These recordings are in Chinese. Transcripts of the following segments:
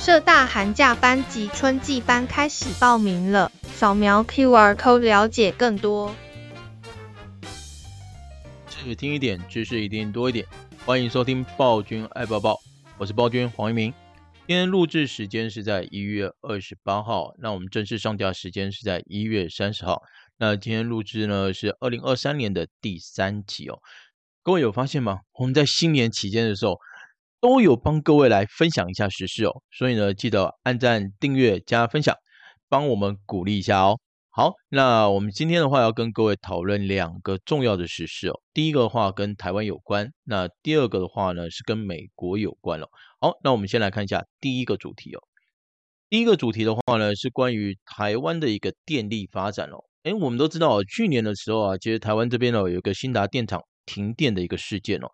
社大寒假班及春季班开始报名了，扫描 QR Code 了解更多。只听一点，知识一定多一点。欢迎收听暴君爱报报，我是暴君黄一鸣。今天录制时间是在一月二十八号，那我们正式上架时间是在一月三十号。那今天录制呢是二零二三年的第三集哦。各位有发现吗？我们在新年期间的时候。都有帮各位来分享一下时事哦，所以呢，记得按赞、订阅、加分享，帮我们鼓励一下哦。好，那我们今天的话要跟各位讨论两个重要的时事哦。第一个的话跟台湾有关，那第二个的话呢是跟美国有关了。好，那我们先来看一下第一个主题哦。第一个主题的话呢是关于台湾的一个电力发展哦。诶，我们都知道，去年的时候啊，其实台湾这边哦有一个新达电厂停电的一个事件哦。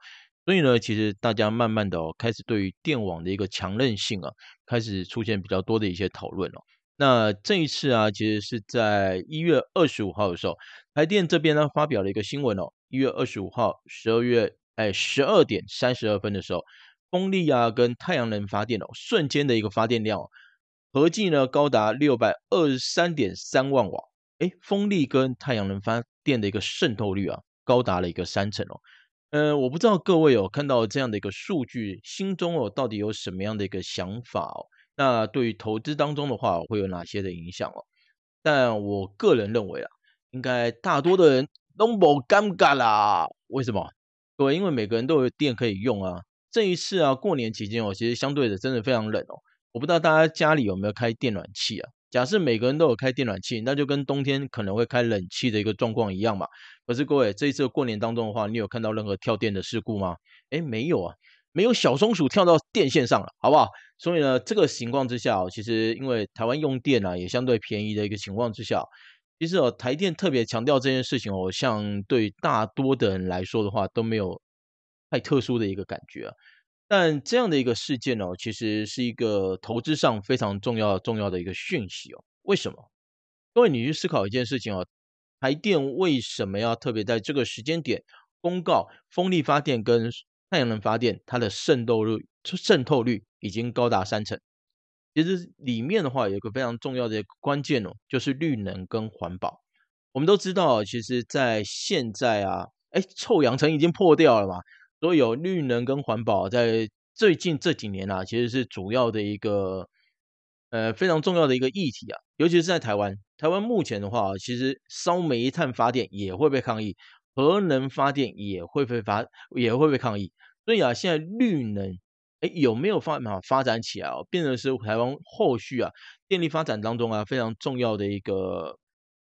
所以呢，其实大家慢慢的哦，开始对于电网的一个强韧性啊，开始出现比较多的一些讨论哦。那这一次啊，其实是在一月二十五号的时候，台电这边呢发表了一个新闻哦。一月二十五号十二月哎十二点三十二分的时候，风力啊跟太阳能发电哦，瞬间的一个发电量哦合计呢高达六百二十三点三万瓦。哎，风力跟太阳能发电的一个渗透率啊，高达了一个三成哦。呃，我不知道各位有看到这样的一个数据，心中哦到底有什么样的一个想法哦？那对于投资当中的话，会有哪些的影响哦？但我个人认为啊，应该大多的人都不尴尬啦。为什么？各位，因为每个人都有电可以用啊。这一次啊，过年期间哦，其实相对的真的非常冷哦。我不知道大家家里有没有开电暖气啊？假设每个人都有开电暖气，那就跟冬天可能会开冷气的一个状况一样嘛。可是各位，这一次过年当中的话，你有看到任何跳电的事故吗？诶，没有啊，没有小松鼠跳到电线上了，好不好？所以呢，这个情况之下，其实因为台湾用电啊也相对便宜的一个情况之下，其实哦，台电特别强调这件事情哦，像对大多的人来说的话都没有太特殊的一个感觉。但这样的一个事件哦，其实是一个投资上非常重要重要的一个讯息哦。为什么？各位，你去思考一件事情哦。台电为什么要特别在这个时间点公告风力发电跟太阳能发电，它的渗透率渗透率已经高达三成？其实里面的话有一个非常重要的关键哦，就是绿能跟环保。我们都知道，其实在现在啊，哎，臭氧层已经破掉了嘛，所以有绿能跟环保在最近这几年啊，其实是主要的一个呃非常重要的一个议题啊，尤其是在台湾。台湾目前的话，其实烧煤炭发电也会被抗议，核能发电也会被发也会被抗议。所以啊，现在绿能哎有没有办法发展起来哦？变成是台湾后续啊电力发展当中啊非常重要的一个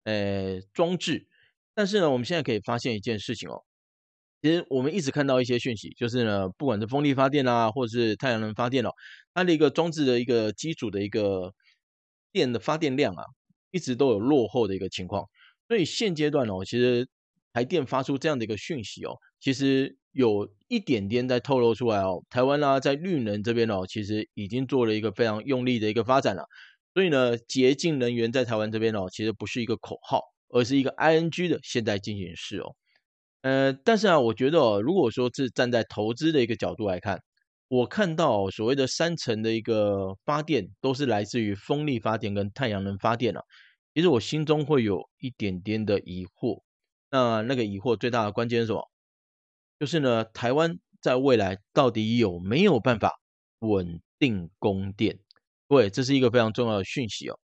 呃装置。但是呢，我们现在可以发现一件事情哦，其实我们一直看到一些讯息，就是呢，不管是风力发电啊，或者是太阳能发电哦，它的一个装置的一个基础的一个电的发电量啊。一直都有落后的一个情况，所以现阶段哦，其实台电发出这样的一个讯息哦，其实有一点点在透露出来哦，台湾呢在绿能这边哦，其实已经做了一个非常用力的一个发展了。所以呢，洁净能源在台湾这边哦，其实不是一个口号，而是一个 ING 的现在进行式哦。呃，但是啊，我觉得哦，如果说是站在投资的一个角度来看，我看到所谓的三成的一个发电都是来自于风力发电跟太阳能发电啊，其实我心中会有一点点的疑惑。那那个疑惑最大的关键是什么？就是呢，台湾在未来到底有没有办法稳定供电？对，这是一个非常重要的讯息哦。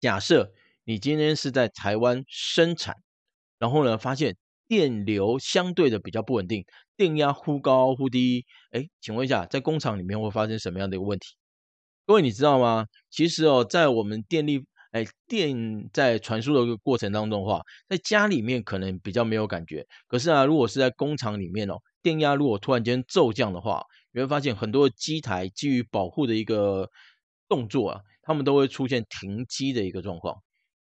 假设你今天是在台湾生产，然后呢，发现电流相对的比较不稳定。电压忽高忽低，哎，请问一下，在工厂里面会发生什么样的一个问题？各位你知道吗？其实哦，在我们电力，哎，电在传输的一个过程当中的话，在家里面可能比较没有感觉，可是啊，如果是在工厂里面哦，电压如果突然间骤降的话，你会发现很多机台基于保护的一个动作啊，他们都会出现停机的一个状况。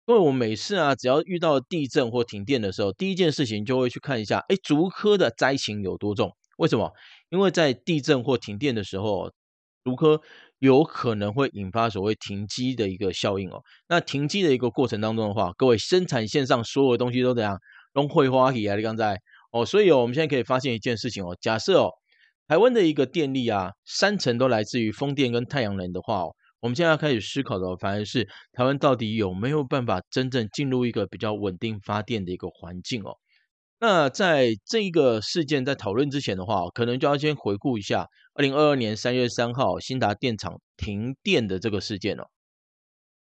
因为我每次啊，只要遇到地震或停电的时候，第一件事情就会去看一下，哎，竹科的灾情有多重？为什么？因为在地震或停电的时候，竹科有可能会引发所谓停机的一个效应哦。那停机的一个过程当中的话，各位生产线上所有的东西都怎样？都会花起啊。你刚才哦，所以哦，我们现在可以发现一件事情哦，假设哦，台台湾的一个电力啊，三成都来自于风电跟太阳能的话哦，我们现在要开始思考的，反而是台湾到底有没有办法真正进入一个比较稳定发电的一个环境哦。那在这一个事件在讨论之前的话，可能就要先回顾一下二零二二年三月三号新达电厂停电的这个事件哦。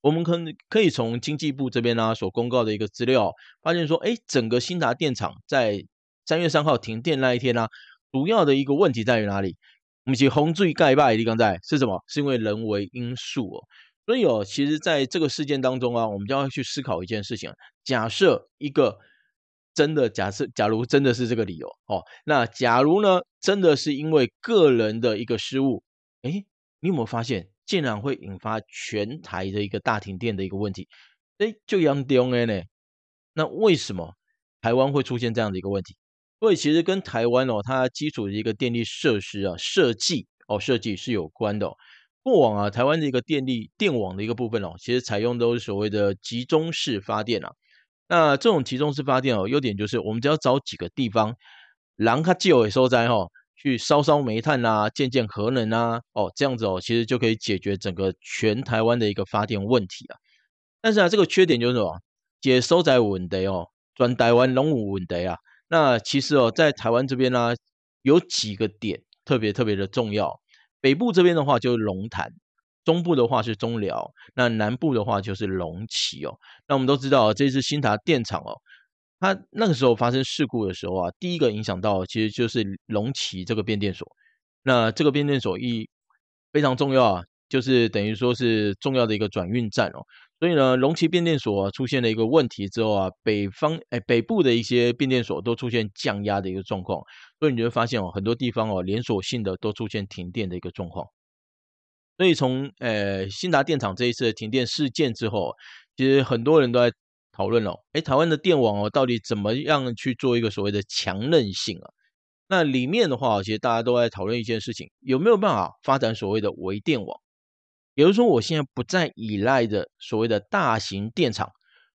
我们可可以从经济部这边呢、所公告的一个资料，发现说，哎，整个新达电厂在三月三号停电那一天呢、主要的一个问题在于哪里？我们其实洪水盖坝的地方在是什么？是因为人为因素哦。所以哦，其实在这个事件当中啊，我们就要去思考一件事情：假设一个真的假设，假如真的是这个理由哦，那假如呢，真的是因为个人的一个失误，哎，你有没有发现？竟然会引发全台的一个大停电的一个问题，哎，就严重了呢。那为什么台湾会出现这样的一个问题？所以其实跟台湾哦，它基础的一个电力设施啊设计哦设计是有关的哦。过往啊，台湾的一个电力电网的一个部分哦，其实采用都是所谓的集中式发电啊。那这种集中式发电哦，优点就是我们只要找几个地方，人较少的收灾哈。去烧烧煤炭啊，建建核能啊，哦，这样子哦，其实就可以解决整个全台湾的一个发电问题啊。但是啊，这个缺点就是什么？接收在稳的哦，转台湾龙武稳的啊。那其实哦，在台湾这边呢、啊，有几个点特别特别的重要。北部这边的话就是龙潭，中部的话是中寮，那南部的话就是龙崎哦。那我们都知道，这次新达电厂哦。它那个时候发生事故的时候啊，第一个影响到其实就是龙崎这个变电所。那这个变电所一非常重要啊，就是等于说是重要的一个转运站哦。所以呢，龙崎变电所出现了一个问题之后啊，北方哎北部的一些变电所都出现降压的一个状况。所以你就会发现哦，很多地方哦连锁性的都出现停电的一个状况。所以从呃新达电厂这一次的停电事件之后，其实很多人都在。讨论了，哎，台湾的电网哦，到底怎么样去做一个所谓的强韧性啊？那里面的话，其实大家都在讨论一件事情，有没有办法发展所谓的微电网？也就是说，我现在不再依赖的所谓的大型电厂，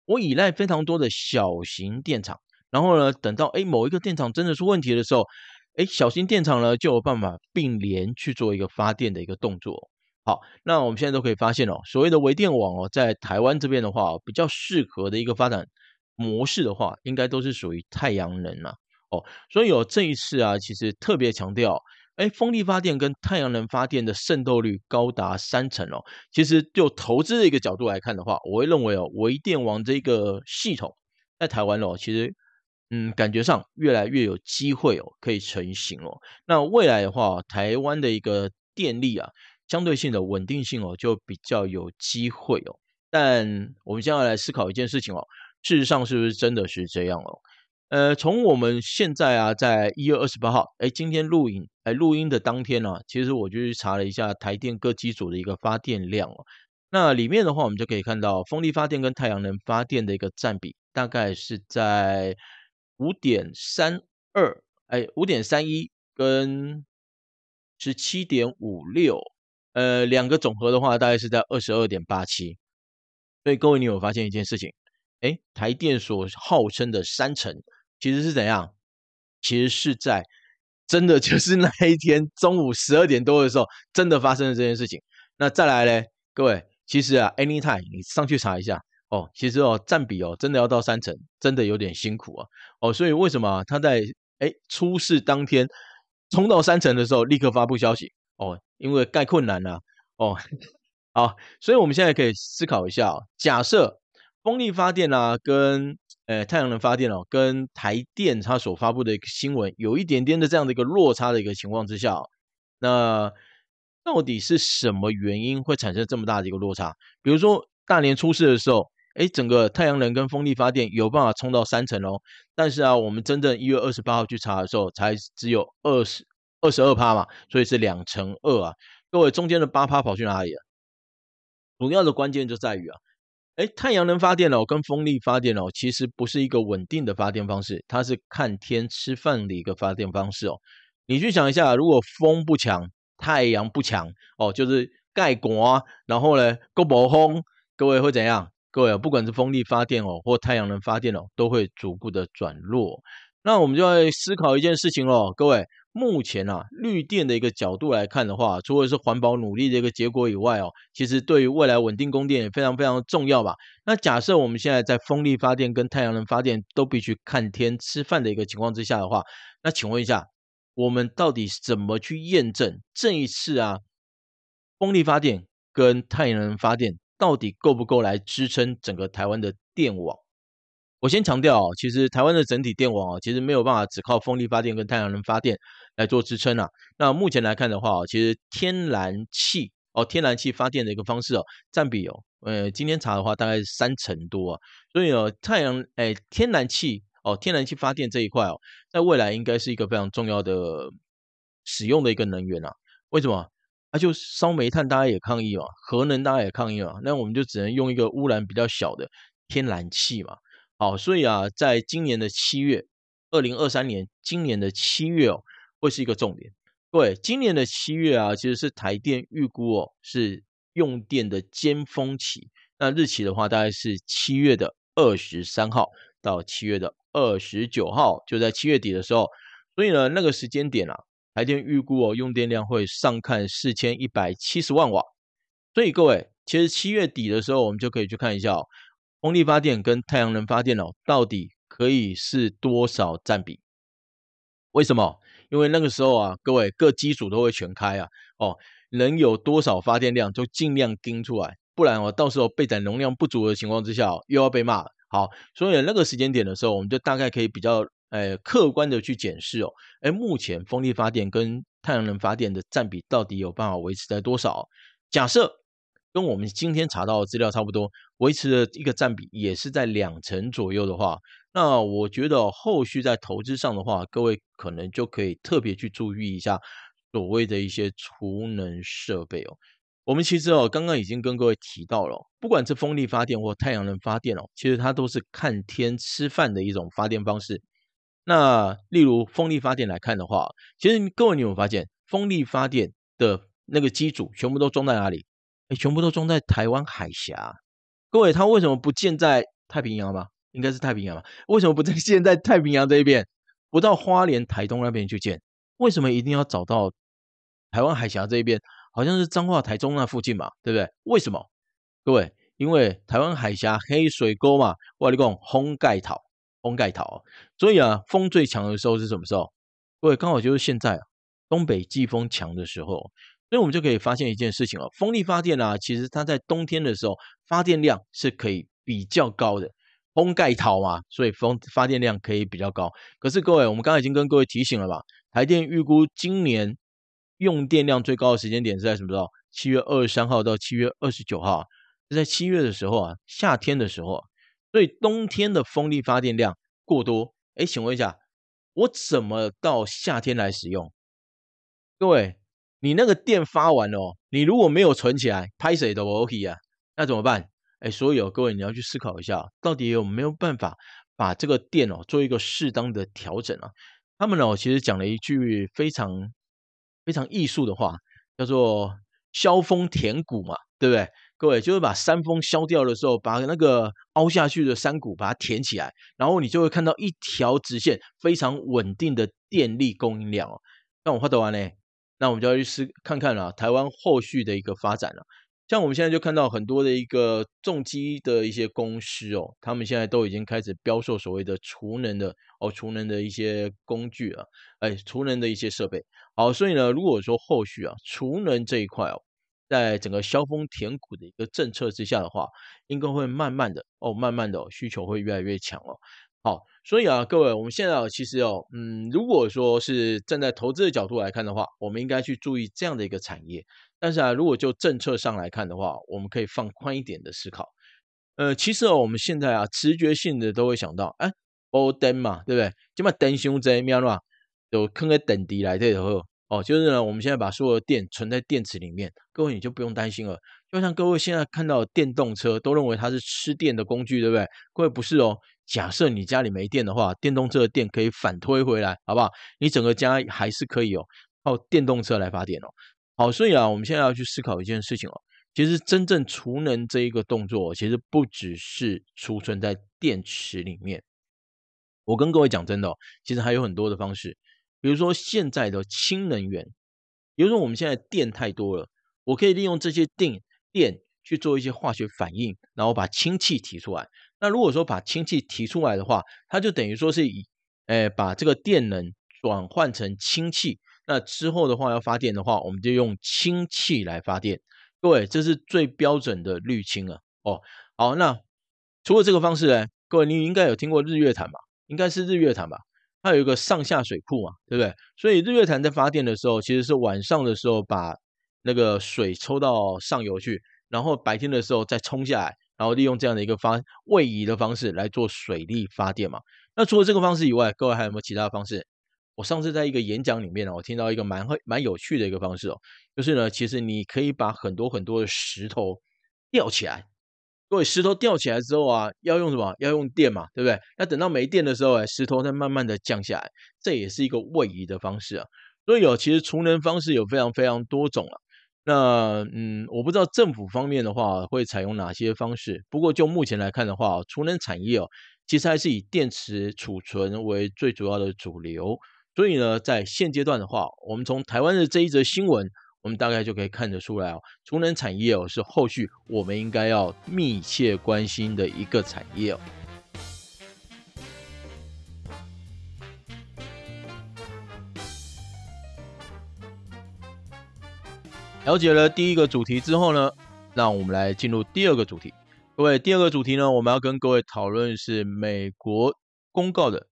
我依赖非常多的小型电厂，然后呢，等到哎某一个电厂真的出问题的时候，哎，小型电厂呢就有办法并联去做一个发电的一个动作。好，那我们现在都可以发现哦，所谓的微电网哦，在台湾这边的话，比较适合的一个发展模式的话，应该都是属于太阳能啊。哦，所以有这一次啊，其实特别强调，哎，风力发电跟太阳能发电的渗透率高达三成哦。其实就投资的一个角度来看的话，我会认为哦，微电网这个系统在台湾哦，其实嗯，感觉上越来越有机会哦，可以成型哦。那未来的话，台湾的一个电力啊。相对性的稳定性哦，就比较有机会哦。但我们现在来思考一件事情哦，事实上是不是真的是这样哦？呃，从我们现在啊，在一月二十八号，哎，今天录影，哎，录音的当天呢，啊，其实我就去查了一下台电各机组的一个发电量哦。那里面的话，我们就可以看到风力发电跟太阳能发电的一个占比，大概是在五点三二，哎，五点三一跟十七点五六。呃，两个总和的话，大概是在二十二点八七。所以各位，你有发现一件事情？哎，台电所号称的三成，其实是怎样？其实是在真的就是那一天中午十二点多的时候，真的发生了这件事情。那再来嘞，各位，其实啊，anytime 你上去查一下哦，其实哦，占比哦，真的要到三成，真的有点辛苦啊。哦，所以为什么他在哎出事当天冲到三成的时候，立刻发布消息？哦，因为盖困难了，啊，哦，好，所以我们现在可以思考一下，哦，假设风力发电啊，跟呃太阳能发电哦，跟台电它所发布的一个新闻有一点点的这样的一个落差的一个情况之下，哦，那到底是什么原因会产生这么大的一个落差？比如说大年初四的时候，哎，整个太阳能跟风力发电有办法冲到三成哦，但是啊，我们真正一月二十八号去查的时候，才只有二十。二十二趴嘛，所以是两成二啊。各位，中间的八趴跑去哪里了？主要的关键就在于啊，哎，太阳能发电哦，跟风力发电哦，其实不是一个稳定的发电方式，它是看天吃饭的一个发电方式哦。你去想一下，如果风不强，太阳不强哦，就是盖刮，然后呢，够不风，各位会怎样？各位，不管是风力发电哦，或太阳能发电哦，都会逐步的转弱。那我们就要思考一件事情哦，各位。目前啊，绿电的一个角度来看的话，除了是环保努力的一个结果以外哦，其实对于未来稳定供电也非常非常重要吧。那假设我们现在在风力发电跟太阳能发电都必须看天吃饭的一个情况之下的话，那请问一下，我们到底怎么去验证这一次啊，风力发电跟太阳能发电到底够不够来支撑整个台湾的电网？我先强调啊，其实台湾的整体电网啊，其实没有办法只靠风力发电跟太阳能发电来做支撑啊。那目前来看的话，其实天然气哦，天然气发电的一个方式哦，占比哦，呃，今天查的话大概三成多啊。所以哦，太阳哎，天然气哦，天然气发电这一块哦，在未来应该是一个非常重要的使用的一个能源啊。为什么？啊，就烧煤炭大家也抗议嘛，核能大家也抗议嘛，那我们就只能用一个污染比较小的天然气嘛。好，所以啊，在今年的七月，二零二三年今年的七月哦，会是一个重点。各位，今年的七月啊，其实是台电预估哦，是用电的尖峰期。那日期的话，大概是七月的二十三号到七月的二十九号，就在七月底的时候。所以呢，那个时间点啊，台电预估哦，用电量会上看四千一百七十万瓦。所以各位，其实七月底的时候，我们就可以去看一下哦。风力发电跟太阳能发电哦，到底可以是多少占比？为什么？因为那个时候啊，各位各机组都会全开啊，哦，能有多少发电量就尽量盯出来，不然哦，到时候备载容量不足的情况之下，又要被骂。好，所以那个时间点的时候，我们就大概可以比较诶客观的去检视哦，诶，目前风力发电跟太阳能发电的占比到底有办法维持在多少？假设。跟我们今天查到的资料差不多，维持的一个占比也是在两成左右的话，那我觉得后续在投资上的话，各位可能就可以特别去注意一下所谓的一些储能设备哦。我们其实哦，刚刚已经跟各位提到了，不管是风力发电或太阳能发电哦，其实它都是看天吃饭的一种发电方式。那例如风力发电来看的话，其实各位你有没有发现，风力发电的那个机组全部都装在哪里？哎，全部都装在台湾海峡。各位，它为什么不建在太平洋吗？应该是太平洋吧？为什么不在 现在太平洋这一边，不到花莲、台东那边去建？为什么一定要找到台湾海峡这一边？好像是彰化、台中那附近嘛，对不对？为什么？各位，因为台湾海峡黑水沟嘛，我跟你讲，风盖头，风盖头。所以啊，风最强的时候是什么时候？各位，刚好就是现在啊，东北季风强的时候。所以我们就可以发现一件事情哦，风力发电啊，其实它在冬天的时候发电量是可以比较高的，风盖套嘛，所以风发电量可以比较高。可是各位，我们刚才已经跟各位提醒了吧，台电预估今年用电量最高的时间点是在什么时候？七月二十三号到七月二十九号，是在七月的时候啊，夏天的时候啊，所以冬天的风力发电量过多，哎，请问一下，我怎么到夏天来使用？各位。你那个电发完了哦，你如果没有存起来，拍谁都 OK 啊，那怎么办？哎，所以哦，各位你要去思考一下，到底有没有办法把这个电哦做一个适当的调整啊？他们哦其实讲了一句非常非常艺术的话，叫做“削峰填谷”嘛，对不对？各位就是把山峰削掉的时候，把那个凹下去的山谷把它填起来，然后你就会看到一条直线非常稳定的电力供应量哦。那我画得完呢？那我们就要去试看看了，台湾后续的一个发展了。像我们现在就看到很多的一个重机的一些公司哦，他们现在都已经开始标售所谓的储能的哦，储能的一些工具啊，哎，储能的一些设备。好，所以呢，如果说后续啊，储能这一块哦，在整个削峰填谷的一个政策之下的话，应该会慢慢的哦，慢慢的、哦、需求会越来越强哦。好，所以啊，各位，我们现在其实哦，嗯，如果说是站在投资的角度来看的话，我们应该去注意这样的一个产业。但是啊，如果就政策上来看的话，我们可以放宽一点的思考。呃，其实哦，我们现在啊，直觉性的都会想到，哎，补电嘛，对不对？这么电箱在咩嘛，有坑个电池来的后，哦，就是呢，我们现在把所有的电存在电池里面，各位你就不用担心了。就像各位现在看到电动车，都认为它是吃电的工具，对不对？各位不是哦。假设你家里没电的话，电动车的电可以反推回来，好不好？你整个家还是可以哦，靠电动车来发电哦。好，所以啊，我们现在要去思考一件事情哦。其实真正储能这一个动作，其实不只是储存在电池里面。我跟各位讲真的哦，其实还有很多的方式。比如说现在的氢能源，比如说我们现在电太多了，我可以利用这些电电去做一些化学反应，然后把氢气提出来。那如果说把氢气提出来的话，它就等于说是以，诶，把这个电能转换成氢气。那之后的话要发电的话，我们就用氢气来发电。各位，这是最标准的滤氢啊。哦，好，那除了这个方式呢，各位你应该有听过日月潭吧？应该是日月潭吧？它有一个上下水库嘛，对不对？所以日月潭在发电的时候，其实是晚上的时候把那个水抽到上游去。然后白天的时候再冲下来，然后利用这样的一个发位移的方式来做水力发电嘛。那除了这个方式以外，各位还有没有其他方式？我上次在一个演讲里面呢，我听到一个蛮会蛮有趣的一个方式哦，就是呢，其实你可以把很多很多的石头吊起来。各位，石头吊起来之后啊，要用什么？要用电嘛，对不对？那等到没电的时候，哎，石头再慢慢的降下来，这也是一个位移的方式啊。所以有，其实储能方式有非常非常多种啊。那嗯，我不知道政府方面的话会采用哪些方式。不过就目前来看的话哦，储能产业哦，其实还是以电池储存为最主要的主流。所以呢，在现阶段的话，我们从台湾的这一则新闻，我们大概就可以看得出来哦，储能产业哦是后续我们应该要密切关心的一个产业哦。了解了第一个主题之后呢，那我们来进入第二个主题。各位，第二个主题呢，我们要跟各位讨论是美国公告的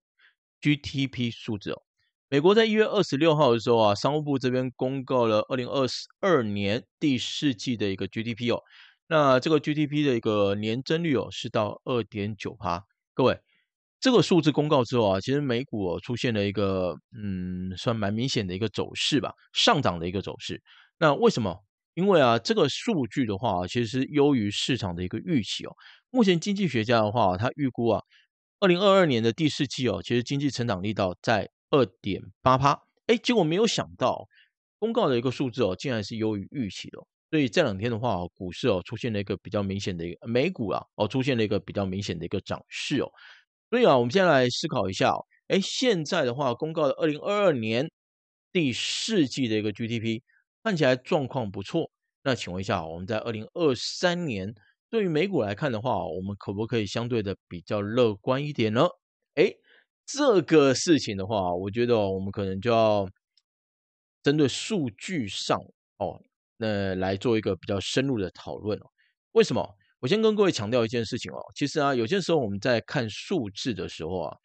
GTP 数字哦。美国在一月二十六号的时候啊，商务部这边公告了二零二二年第四季的一个 GDP 哦。那这个 GDP 的一个年增率哦是到二点九趴。各位，这个数字公告之后啊，其实美股哦出现了一个嗯，算蛮明显的一个走势吧，上涨的一个走势。那为什么？因为啊，这个数据的话，其实是优于市场的一个预期哦。目前经济学家的话，他预估啊，二零二二年的第四季哦，其实经济成长力道在二点八趴。哎，结果没有想到，公告的一个数字哦，竟然是优于预期的。所以这两天的话，股市哦出现了一个比较明显的一个美股啊哦出现了一个比较明显的一个涨势哦。所以啊，我们先来思考一下哦，哎，现在的话，公告的二零二二年第四季的一个 GDP。看起来状况不错，那请问一下，我们在二零二三年对于美股来看的话，我们可不可以相对的比较乐观一点呢？哎，这个事情的话，我觉得我们可能就要针对数据上哦，那来做一个比较深入的讨论哦。为什么？我先跟各位强调一件事情哦，其实啊，有些时候我们在看数字的时候啊，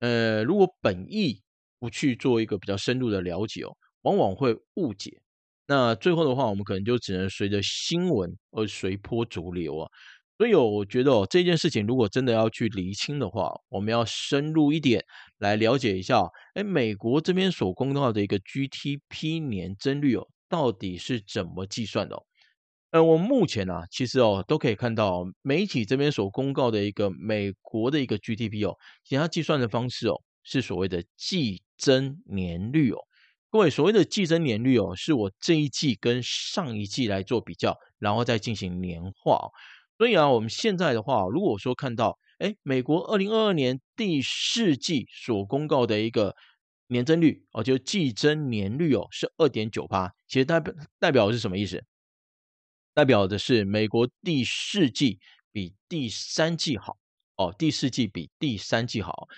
呃，如果本意不去做一个比较深入的了解哦，往往会误解。那最后的话，我们可能就只能随着新闻而随波逐流啊。所以我觉得哦，这件事情如果真的要去厘清的话，我们要深入一点来了解一下，哎，美国这边所公告的一个 GDP 年增率哦，到底是怎么计算的哦？呃，我们目前啊，其实哦，都可以看到媒体这边所公告的一个美国的一个 GDP 哦，其实它计算的方式哦，是所谓的季增年率哦。各位，所谓的季增年率哦，是我这一季跟上一季来做比较，然后再进行年化。所以啊，我们现在的话，如果说看到，哎，美国二零二二年第四季所公告的一个年增率哦，就季增年率哦，是二点九趴，其实代表代表的是什么意思？代表的是美国第四季比第三季好哦，第四季比第三季好。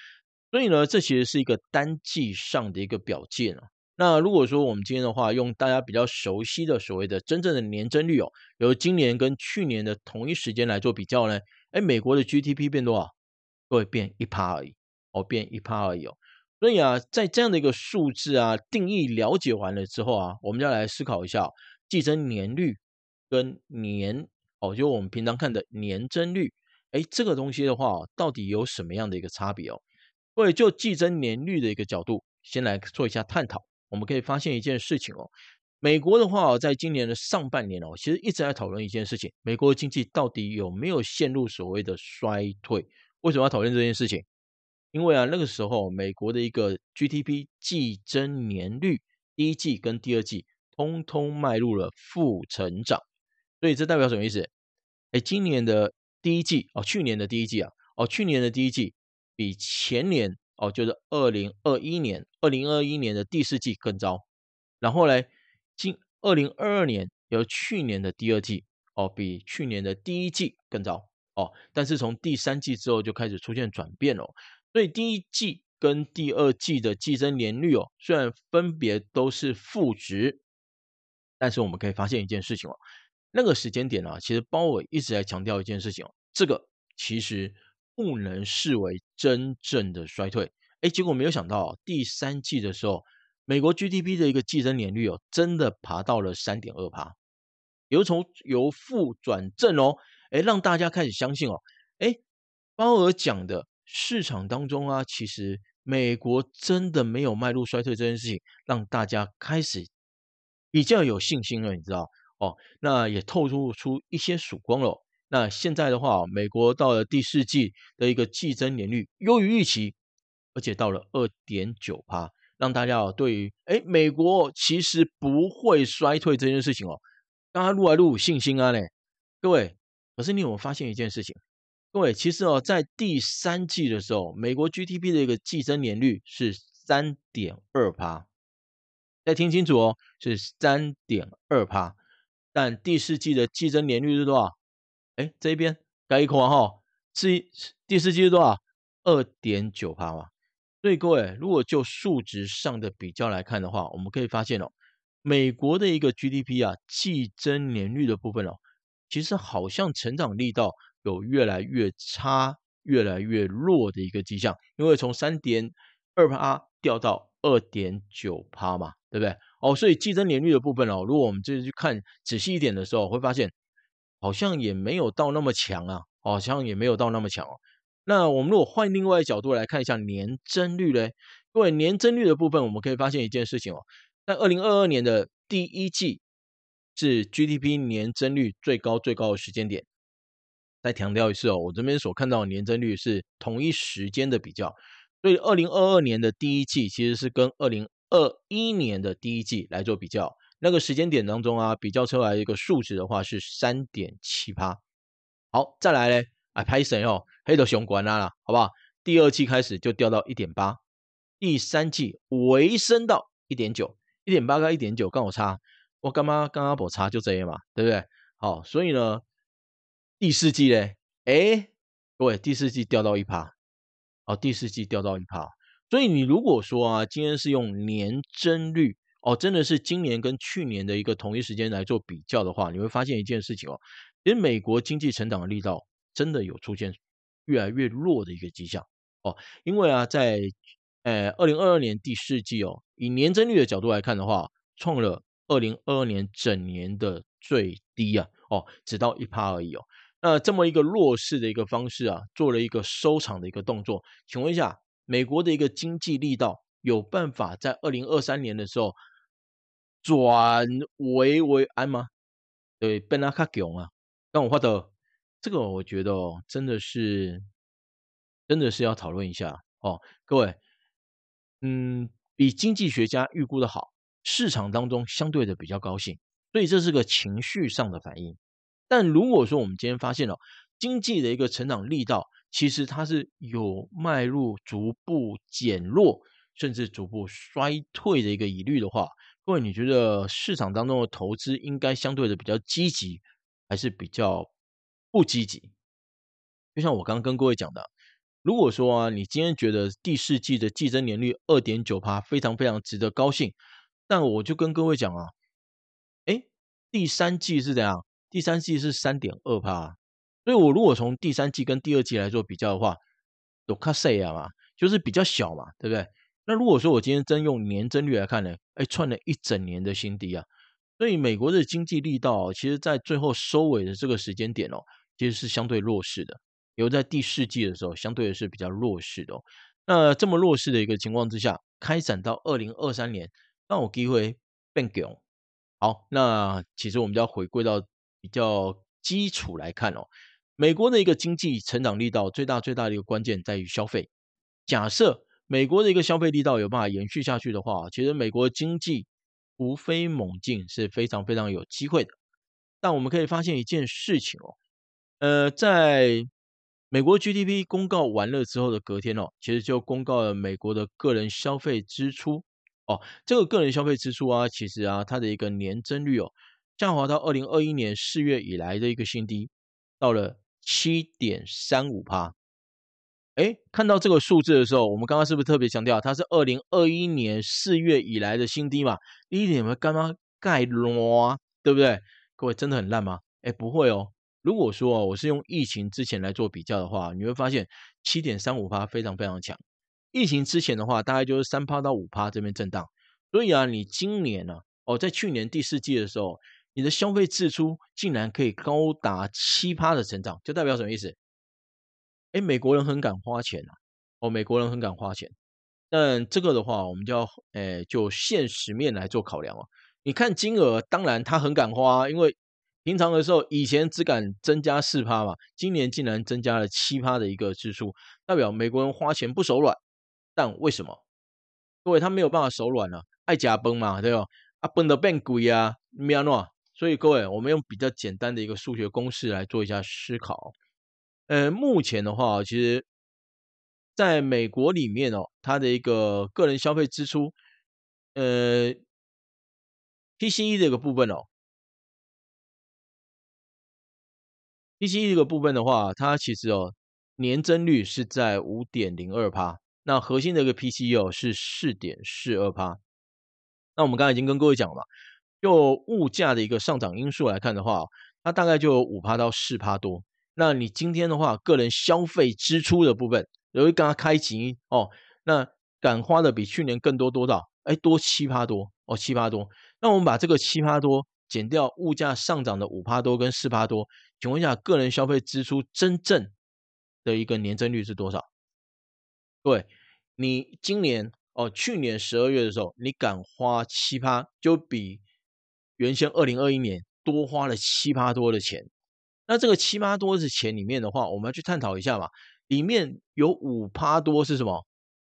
所以呢，这其实是一个单季上的一个表现啊。那如果说我们今天的话，用大家比较熟悉的所谓的真正的年增率哦，由今年跟去年的同一时间来做比较呢，哎，美国的 GDP 变多少？会变一趴而已哦，变一趴而已哦。所以啊，在这样的一个数字啊定义了解完了之后啊，我们就要来思考一下，计增年率跟年哦，就我们平常看的年增率，哎，这个东西的话，到底有什么样的一个差别哦？所以就计增年率的一个角度，先来做一下探讨。我们可以发现一件事情哦，美国的话，在今年的上半年哦，其实一直在讨论一件事情：美国的经济到底有没有陷入所谓的衰退？为什么要讨论这件事情？因为啊，那个时候美国的一个 GDP 季增年率，第一季跟第二季通通迈入了负成长，所以这代表什么意思？哎，今年的第一季哦，去年的第一季啊，哦，去年的第一季比前年哦，就是二零二一年，二零二一年的第四季更糟。然后呢，今二零二二年有去年的第二季哦，比去年的第一季更糟哦。但是从第三季之后就开始出现转变了，所以第一季跟第二季的季增年率哦，虽然分别都是负值，但是我们可以发现一件事情哦，那个时间点啊，其实鲍尔一直在强调一件事情哦，这个其实不能视为真正的衰退。哎，结果没有想到第三季的时候。美国 GDP 的一个季增年率哦，真的爬到了三点二趴，由从由负转正哦，哎，让大家开始相信哦，哎，鲍尔讲的市场当中啊，其实美国真的没有迈入衰退这件事情，让大家开始比较有信心了，你知道哦，那也透露出一些曙光了。那现在的话，美国到了第四季的一个季增年率优于预期，而且到了二点九趴。让大家对于哎，美国其实不会衰退这件事情哦，大家录来录信心啊嘞，各位。可是你有没有发现一件事情？各位，其实哦，在第三季的时候，美国 GDP 的一个季增年率是三点二趴，再听清楚哦，是三点二趴。但第四季的季增年率是多少？哎，这边改一口哈，是第四季是多少？二点九趴嘛。所以各位，如果就数值上的比较来看的话，我们可以发现哦，美国的一个 GDP 啊，季增年率的部分哦，其实好像成长力道有越来越差、越来越弱的一个迹象。因为从三点二趴掉到二点九趴嘛，对不对？哦，所以季增年率的部分哦，如果我们这去看仔细一点的时候，会发现好像也没有到那么强啊，好像也没有到那么强哦。那我们如果换另外一角度来看一下年增率嘞，各位年增率的部分，我们可以发现一件事情哦，在二零二二年的第一季是 GDP 年增率最高最高的时间点。再强调一次哦，我这边所看到的年增率是同一时间的比较，所以二零二二年的第一季其实是跟二零二一年的第一季来做比较，那个时间点当中啊，比较出来一个数值的话是三点七八。好，再来嘞。啊，拍谁哦？黑的熊关啦，好不好？第二季开始就掉到一点八，第三季微升到一点九，一点八跟一点九刚好差，我干嘛刚刚不差就这样嘛，对不对？好，所以呢，第四季嘞，哎，各位，第四季掉到一趴，哦，第四季掉到一趴，所以你如果说啊，今天是用年增率哦，真的是今年跟去年的一个同一时间来做比较的话，你会发现一件事情哦，其实美国经济成长的力道。真的有出现越来越弱的一个迹象哦，因为啊，在呃二零二二年第四季哦，以年增率的角度来看的话，创了二零二二年整年的最低啊哦，只到一趴而已哦。那这么一个弱势的一个方式啊，做了一个收场的一个动作。请问一下，美国的一个经济力道有办法在二零二三年的时候转危为安吗？对，变得较强啊，但我画的。这个我觉得哦，真的是，真的是要讨论一下哦，各位，嗯，比经济学家预估的好，市场当中相对的比较高兴，所以这是个情绪上的反应。但如果说我们今天发现了经济的一个成长力道，其实它是有迈入逐步减弱，甚至逐步衰退的一个疑虑的话，各位，你觉得市场当中的投资应该相对的比较积极，还是比较？不积极，就像我刚刚跟各位讲的，如果说啊，你今天觉得第四季的季增年率二点九趴非常非常值得高兴，但我就跟各位讲啊，哎，第三季是怎样？第三季是三点二趴，所以我如果从第三季跟第二季来做比较的话，有卡西亚嘛，就是比较小嘛，对不对？那如果说我今天真用年增率来看呢，哎，创了一整年的新低啊，所以美国的经济力道，其实在最后收尾的这个时间点哦。其实是相对弱势的，有在第四季的时候，相对的是比较弱势的哦。那这么弱势的一个情况之下，开展到二零二三年，那我机会变强。好，那其实我们就要回归到比较基础来看哦。美国的一个经济成长力道最大最大的一个关键在于消费。假设美国的一个消费力道有办法延续下去的话，其实美国经济突飞猛进是非常非常有机会的。但我们可以发现一件事情哦。呃，在美国 GDP 公告完了之后的隔天哦，其实就公告了美国的个人消费支出哦。这个个人消费支出啊，其实啊，它的一个年增率哦，下滑到二零二一年四月以来的一个新低，到了七点三五趴。哎，看到这个数字的时候，我们刚刚是不是特别强调它是二零二一年四月以来的新低嘛？一点没干嘛盖啰，对不对？各位真的很烂吗？哎，不会哦。如果说哦，我是用疫情之前来做比较的话，你会发现七点三五趴非常非常强。疫情之前的话，大概就是三趴到五趴这边震荡。所以啊，你今年呢，哦，在去年第四季的时候，你的消费支出竟然可以高达七趴的成长，就代表什么意思？哎，美国人很敢花钱啊！哦，美国人很敢花钱。但这个的话，我们就要诶，就现实面来做考量哦。你看金额，当然他很敢花，因为。平常的时候，以前只敢增加四趴嘛，今年竟然增加了七趴的一个支出，代表美国人花钱不手软。但为什么？各位他没有办法手软了、啊，爱加崩嘛，对吧？啊，崩的变贵啊，没安怎？所以各位，我们用比较简单的一个数学公式来做一下思考。呃，目前的话，其实在美国里面哦，它的一个个人消费支出，呃，PCE 这个部分哦。PCE 这个部分的话，它其实哦年增率是在五点零二趴，那核心的一个 PCE 哦是四点四二趴。那我们刚才已经跟各位讲了嘛，就物价的一个上涨因素来看的话，它大概就有五趴到四趴多。那你今天的话，个人消费支出的部分，由于刚刚开启哦，那敢花的比去年更多多少？哎，多七趴多哦，七趴多。那我们把这个七趴多减掉物价上涨的五趴多跟四趴多。请问一下，个人消费支出真正的一个年增率是多少？对，你今年哦，去年十二月的时候，你敢花七趴，就比原先二零二一年多花了七趴多的钱。那这个七八多的钱里面的话，我们要去探讨一下嘛，里面有五趴多是什么？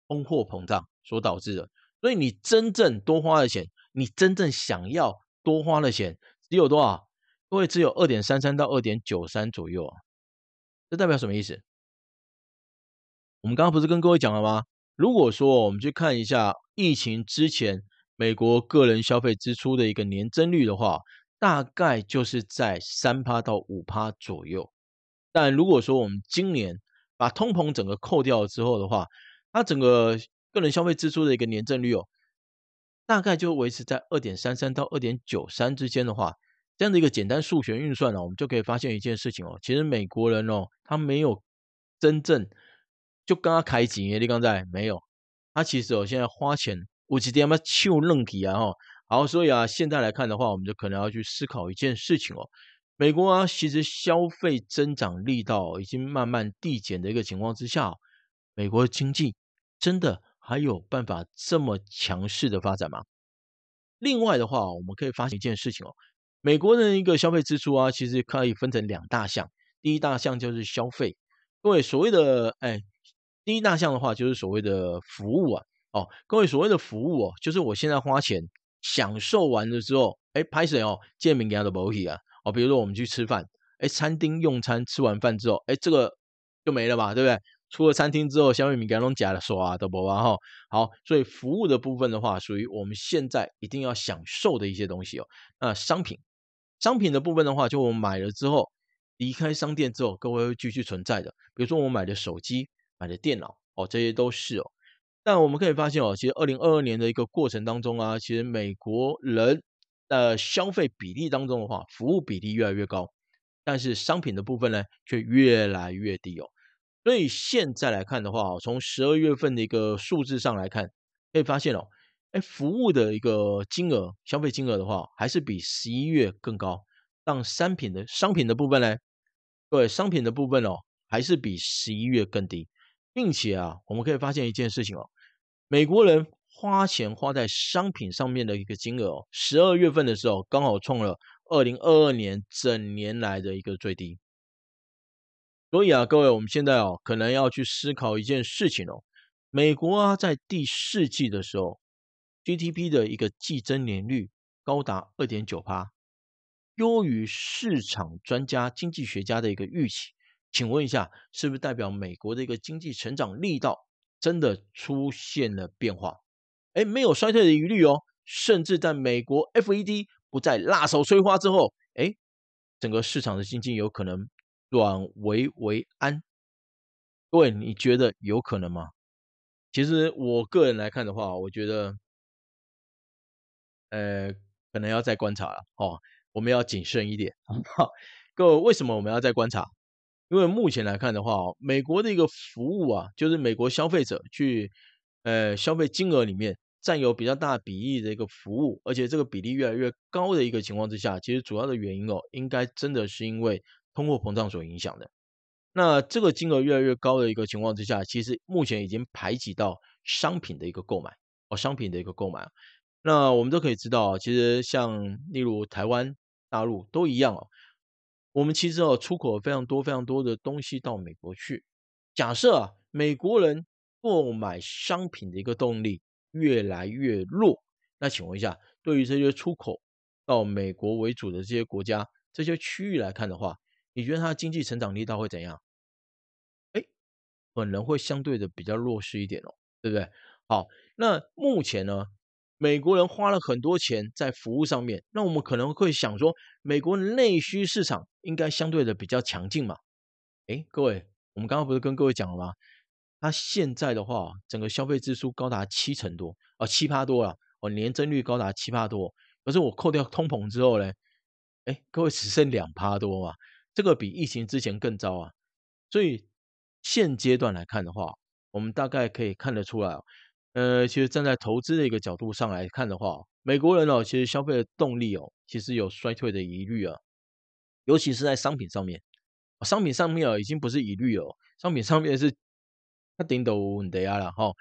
通货膨胀所导致的。所以你真正多花的钱，你真正想要多花的钱，只有多少？因为只有二点三三到二点九三左右啊，这代表什么意思？我们刚刚不是跟各位讲了吗？如果说我们去看一下疫情之前美国个人消费支出的一个年增率的话，大概就是在三趴到五趴左右。但如果说我们今年把通膨整个扣掉了之后的话，它整个个人消费支出的一个年增率哦，大概就维持在二点三三到二点九三之间的话。这样的一个简单数学运算呢，我们就可以发现一件事情哦，其实美国人哦，他没有真正就刚刚开机，你刚才没有，他其实哦现在花钱，我几点要抽愣体啊哈，好，所以啊现在来看的话，我们就可能要去思考一件事情哦，美国啊其实消费增长力道已经慢慢递减的一个情况之下，美国经济真的还有办法这么强势的发展吗？另外的话，我们可以发现一件事情哦。美国的一个消费支出啊，其实可以分成两大项。第一大项就是消费，各位所谓的哎，第一大项的话就是所谓的服务啊。哦，各位所谓的服务哦，就是我现在花钱享受完了之后，哎，拍谁哦，见面给他的保险啊。哦，比如说我们去吃饭，哎，餐厅用餐吃完饭之后，哎，这个就没了吧，对不对？出了餐厅之后，消费品给他弄假的刷的不啊哈。好，所以服务的部分的话，属于我们现在一定要享受的一些东西哦。那商品。商品的部分的话，就我们买了之后，离开商店之后，各位会继续存在的。比如说我们买的手机、买的电脑，哦，这些都是哦。但我们可以发现哦，其实二零二二年的一个过程当中啊，其实美国人的消费比例当中的话，服务比例越来越高，但是商品的部分呢，却越来越低哦。所以现在来看的话，从十二月份的一个数字上来看，可以发现哦。哎，服务的一个金额，消费金额的话，还是比十一月更高。但商品的商品的部分呢？对，商品的部分哦，还是比十一月更低，并且啊，我们可以发现一件事情哦，美国人花钱花在商品上面的一个金额哦，十二月份的时候刚好创了二零二二年整年来的一个最低。所以啊，各位，我们现在哦，可能要去思考一件事情哦，美国啊，在第四季的时候。GDP 的一个季增年率高达二点九趴，优于市场专家、经济学家的一个预期。请问一下，是不是代表美国的一个经济成长力道真的出现了变化？哎，没有衰退的疑虑哦，甚至在美国 FED 不再辣手摧花之后，哎，整个市场的经济有可能转危为安。各位，你觉得有可能吗？其实我个人来看的话，我觉得，呃，可能要再观察了哦。我们要谨慎一点。好，各位，为什么我们要再观察？因为目前来看的话，美国的一个服务啊，就是美国消费者去呃消费金额里面占有比较大比例的一个服务，而且这个比例越来越高的一个情况之下，其实主要的原因哦，应该真的是因为通货膨胀所影响的。那这个金额越来越高的一个情况之下，其实目前已经排挤到商品的一个购买哦，商品的一个购买。那我们都可以知道，其实像例如台湾、大陆都一样哦。我们其实哦，出口非常多、非常多的东西到美国去。假设啊，美国人购买商品的一个动力越来越弱，那请问一下，对于这些出口到美国为主的这些国家、这些区域来看的话，你觉得它的经济成长力道会怎样？哎，可能会相对的比较弱势一点哦，对不对？好，那目前呢？美国人花了很多钱在服务上面，那我们可能会想说，美国内需市场应该相对的比较强劲嘛？诶，各位，我们刚刚不是跟各位讲了吗？它现在的话，整个消费支出高达七成多，哦，七趴多了，哦，年增率高达七趴多。可是我扣掉通膨之后呢，诶，各位只剩两趴多嘛，这个比疫情之前更糟啊。所以现阶段来看的话，我们大概可以看得出来。呃，其实站在投资的一个角度上来看的话，美国人哦，其实消费的动力哦，其实有衰退的疑虑啊，尤其是在商品上面，商品上面啊，已经不是疑虑哦，商品上面是它顶到稳的呀了哈。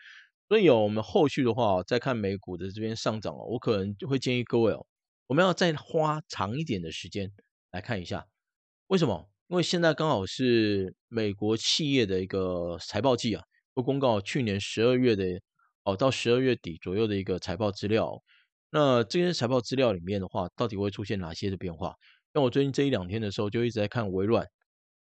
所以有我们后续的话，再看美股的这边上涨哦，我可能就会建议各位哦，我们要再花长一点的时间来看一下，为什么？因为现在刚好是美国企业的一个财报季啊，会公告去年十二月的。哦，到十二月底左右的一个财报资料，那这些财报资料里面的话，到底会出现哪些的变化？那我最近这一两天的时候，就一直在看微软、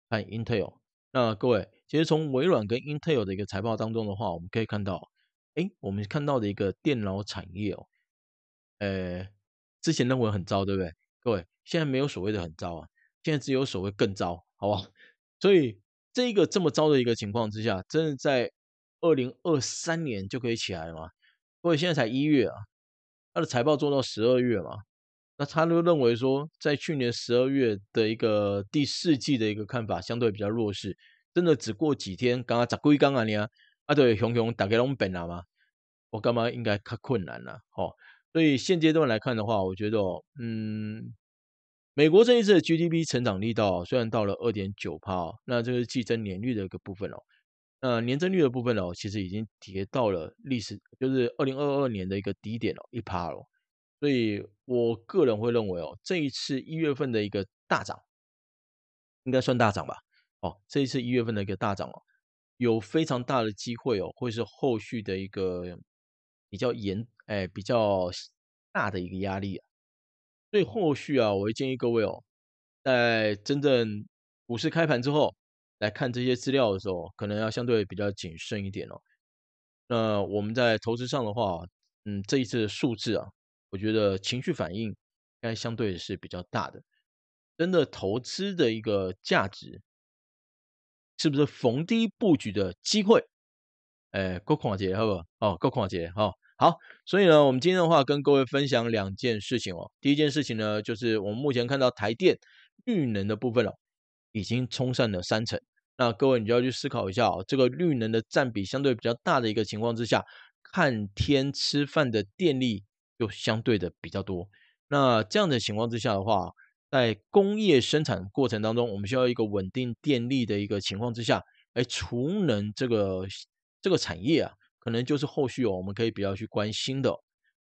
看 Intel。那各位，其实从微软跟 Intel 的一个财报当中的话，我们可以看到，哎，我们看到的一个电脑产业哦，呃，之前认为很糟，对不对？各位，现在没有所谓的很糟啊，现在只有所谓更糟，好不好？所以这个这么糟的一个情况之下，真的在。二零二三年就可以起来了吗？各位，现在才一月啊，他的财报做到十二月嘛，那他都认为说，在去年十二月的一个第四季的一个看法相对比较弱势，真的只过几天，刚刚咋归刚啊你啊？啊对，熊熊打开龙本了吗？我干嘛应该太困难了？哦，所以现阶段来看的话，我觉得，嗯，美国这一次的 GDP 成长力道虽然到了二点九趴，那这个是季增年率的一个部分哦。呃，年增率的部分哦，其实已经跌到了历史，就是二零二二年的一个低点哦，一趴了。所以我个人会认为哦，这一次一月份的一个大涨，应该算大涨吧？哦，这一次一月份的一个大涨哦，有非常大的机会哦，会是后续的一个比较严，哎，比较大的一个压力啊。所以后续啊，我会建议各位哦，在真正股市开盘之后。来看这些资料的时候，可能要相对比较谨慎一点哦。那我们在投资上的话，嗯，这一次的数字啊，我觉得情绪反应应该相对是比较大的。真的投资的一个价值，是不是逢低布局的机会？哎，够狂杰，好不好？哦，够狂杰，好，好。所以呢，我们今天的话跟各位分享两件事情哦。第一件事情呢，就是我们目前看到台电绿能的部分了，已经冲上了三成。那各位，你就要去思考一下哦，这个绿能的占比相对比较大的一个情况之下，看天吃饭的电力就相对的比较多。那这样的情况之下的话，在工业生产过程当中，我们需要一个稳定电力的一个情况之下，哎，储能这个这个产业啊，可能就是后续哦，我们可以比较去关心的。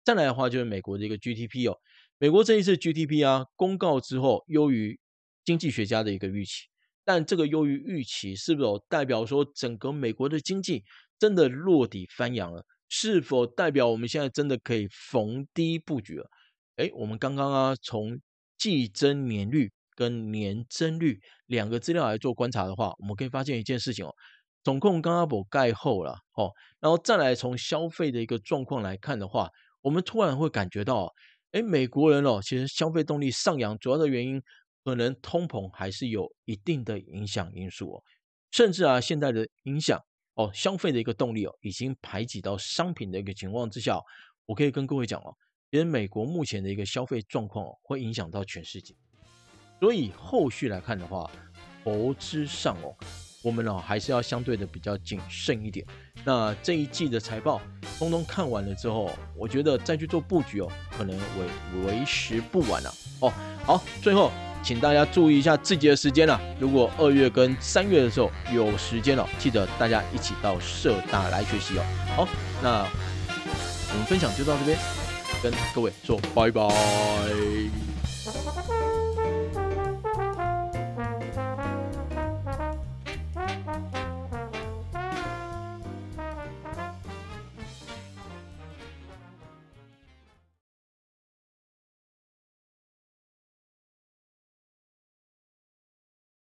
再来的话，就是美国的一个 GDP 哦，美国这一次 GDP 啊公告之后，优于经济学家的一个预期。但这个优于预期，是否代表说整个美国的经济真的落底翻扬了？是否代表我们现在真的可以逢低布局了？哎，我们刚刚啊从季增年率跟年增率两个资料来做观察的话，我们可以发现一件事情哦，总共刚刚补盖后了哦，然后再来从消费的一个状况来看的话，我们突然会感觉到，哎，美国人哦，其实消费动力上扬主要的原因，可能通膨还是有一定的影响因素哦，甚至啊，现在的影响哦，消费的一个动力哦，已经排挤到商品的一个情况之下，我可以跟各位讲哦。其实美国目前的一个消费状况会影响到全世界，所以后续来看的话，投资上哦，我们呢还是要相对的比较谨慎一点。那这一季的财报通通看完了之后，我觉得再去做布局哦，可能为为时不晚了哦。好，最后请大家注意一下自己的时间了。如果二月跟三月的时候有时间了，记得大家一起到社大来学习哦。好，那我们分享就到这边。跟各位说拜拜。